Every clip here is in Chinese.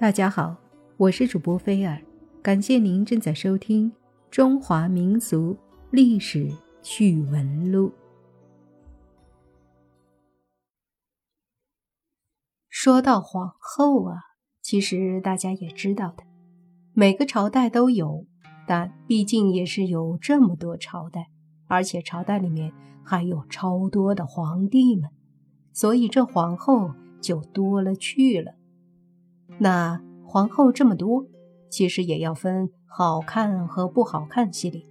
大家好，我是主播菲尔，感谢您正在收听《中华民俗历史趣闻录》。说到皇后啊，其实大家也知道的，每个朝代都有，但毕竟也是有这么多朝代，而且朝代里面还有超多的皇帝们，所以这皇后就多了去了。那皇后这么多，其实也要分好看和不好看系列。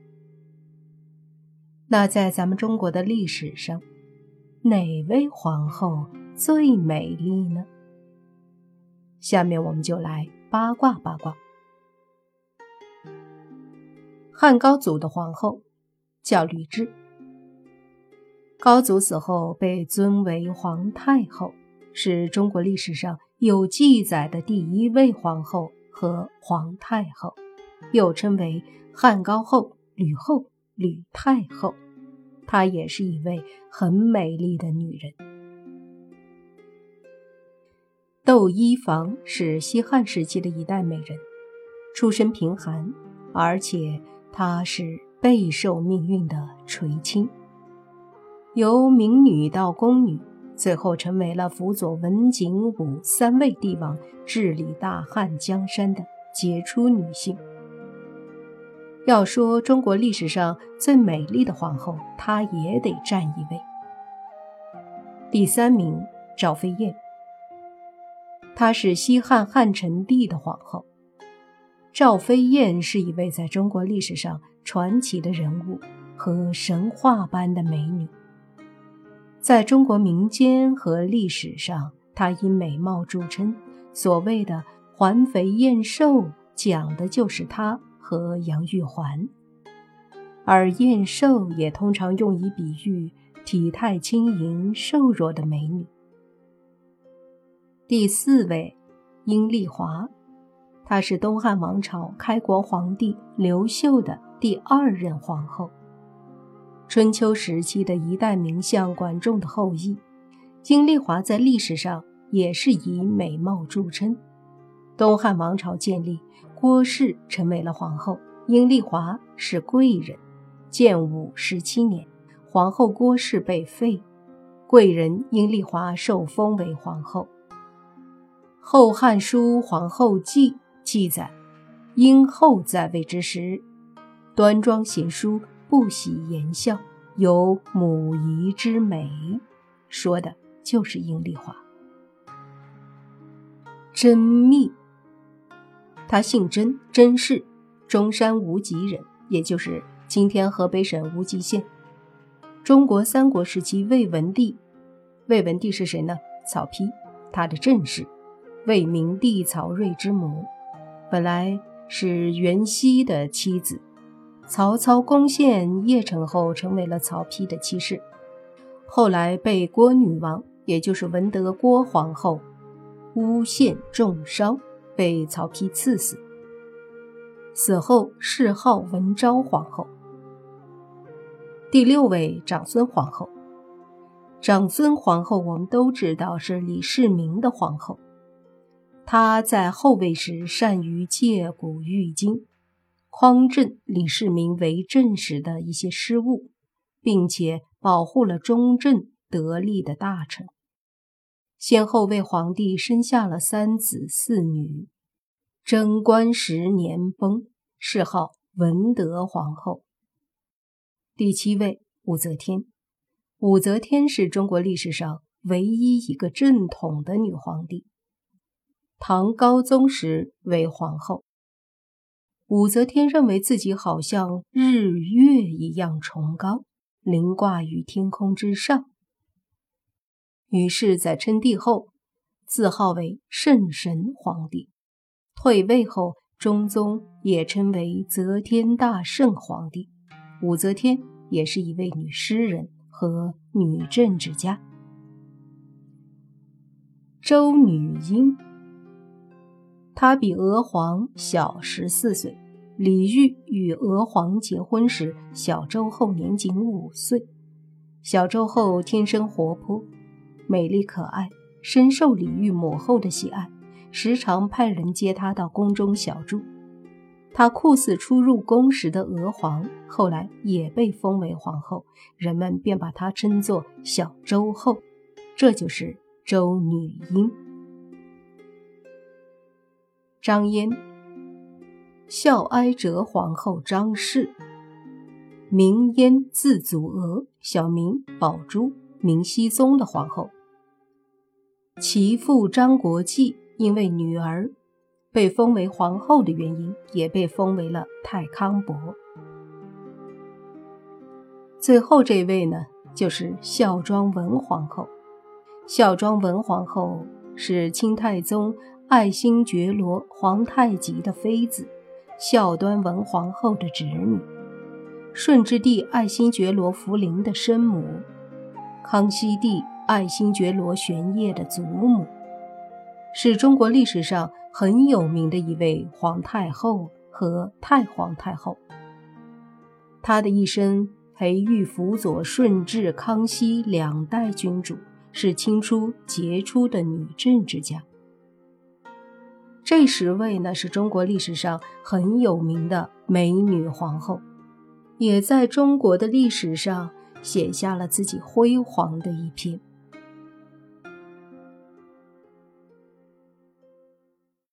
那在咱们中国的历史上，哪位皇后最美丽呢？下面我们就来八卦八卦。汉高祖的皇后叫吕雉，高祖死后被尊为皇太后，是中国历史上。有记载的第一位皇后和皇太后，又称为汉高后、吕后、吕太后。她也是一位很美丽的女人。窦漪房是西汉时期的一代美人，出身贫寒，而且她是备受命运的垂青，由民女到宫女。最后成为了辅佐文景武三位帝王治理大汉江山的杰出女性。要说中国历史上最美丽的皇后，她也得占一位。第三名，赵飞燕。她是西汉汉成帝的皇后。赵飞燕是一位在中国历史上传奇的人物和神话般的美女。在中国民间和历史上，她以美貌著称。所谓的“环肥燕瘦”，讲的就是她和杨玉环。而燕瘦也通常用以比喻体态轻盈、瘦弱的美女。第四位，阴丽华，她是东汉王朝开国皇帝刘秀的第二任皇后。春秋时期的一代名相管仲的后裔，阴丽华在历史上也是以美貌著称。东汉王朝建立，郭氏成为了皇后，阴丽华是贵人。建武十七年，皇后郭氏被废，贵人阴丽华受封为皇后。《后汉书·皇后记》记载，殷后在位之时，端庄贤淑。不喜言笑，有母仪之美，说的就是阴丽华。甄宓，他姓甄，甄氏，中山无极人，也就是今天河北省无极县。中国三国时期魏文帝，魏文帝是谁呢？曹丕，他的正室，魏明帝曹睿之母，本来是袁熙的妻子。曹操攻陷邺城后，成为了曹丕的妻室。后来被郭女王，也就是文德郭皇后，诬陷重伤，被曹丕赐死。死后谥号文昭皇后。第六位长孙皇后，长孙皇后我们都知道是李世民的皇后，她在后位时善于借古喻今。匡正李世民为政时的一些失误，并且保护了忠正得力的大臣，先后为皇帝生下了三子四女。贞观十年崩，谥号文德皇后。第七位武则天，武则天是中国历史上唯一一个正统的女皇帝，唐高宗时为皇后。武则天认为自己好像日月一样崇高，凌挂于天空之上。于是，在称帝后，自号为圣神皇帝；退位后，中宗也称为则天大圣皇帝。武则天也是一位女诗人和女政治家。周女英。她比娥皇小十四岁。李煜与娥皇结婚时，小周后年仅五岁。小周后天生活泼、美丽可爱，深受李煜母后的喜爱，时常派人接她到宫中小住。她酷似初入宫时的娥皇，后来也被封为皇后，人们便把她称作小周后，这就是周女英。张嫣，孝哀哲皇后张氏，名嫣，字祖娥，小名宝珠，明熹宗的皇后。其父张国际因为女儿。被封为皇后的原因，也被封为了太康伯。最后这位呢，就是孝庄文皇后。孝庄文皇后是清太宗爱新觉罗皇太极的妃子，孝端文皇后的侄女，顺治帝爱新觉罗福临的生母，康熙帝爱新觉罗玄烨的祖母。是中国历史上很有名的一位皇太后和太皇太后。她的一生培育辅佐顺治、康熙两代君主，是清初杰出的女政治家。这十位呢，是中国历史上很有名的美女皇后，也在中国的历史上写下了自己辉煌的一篇。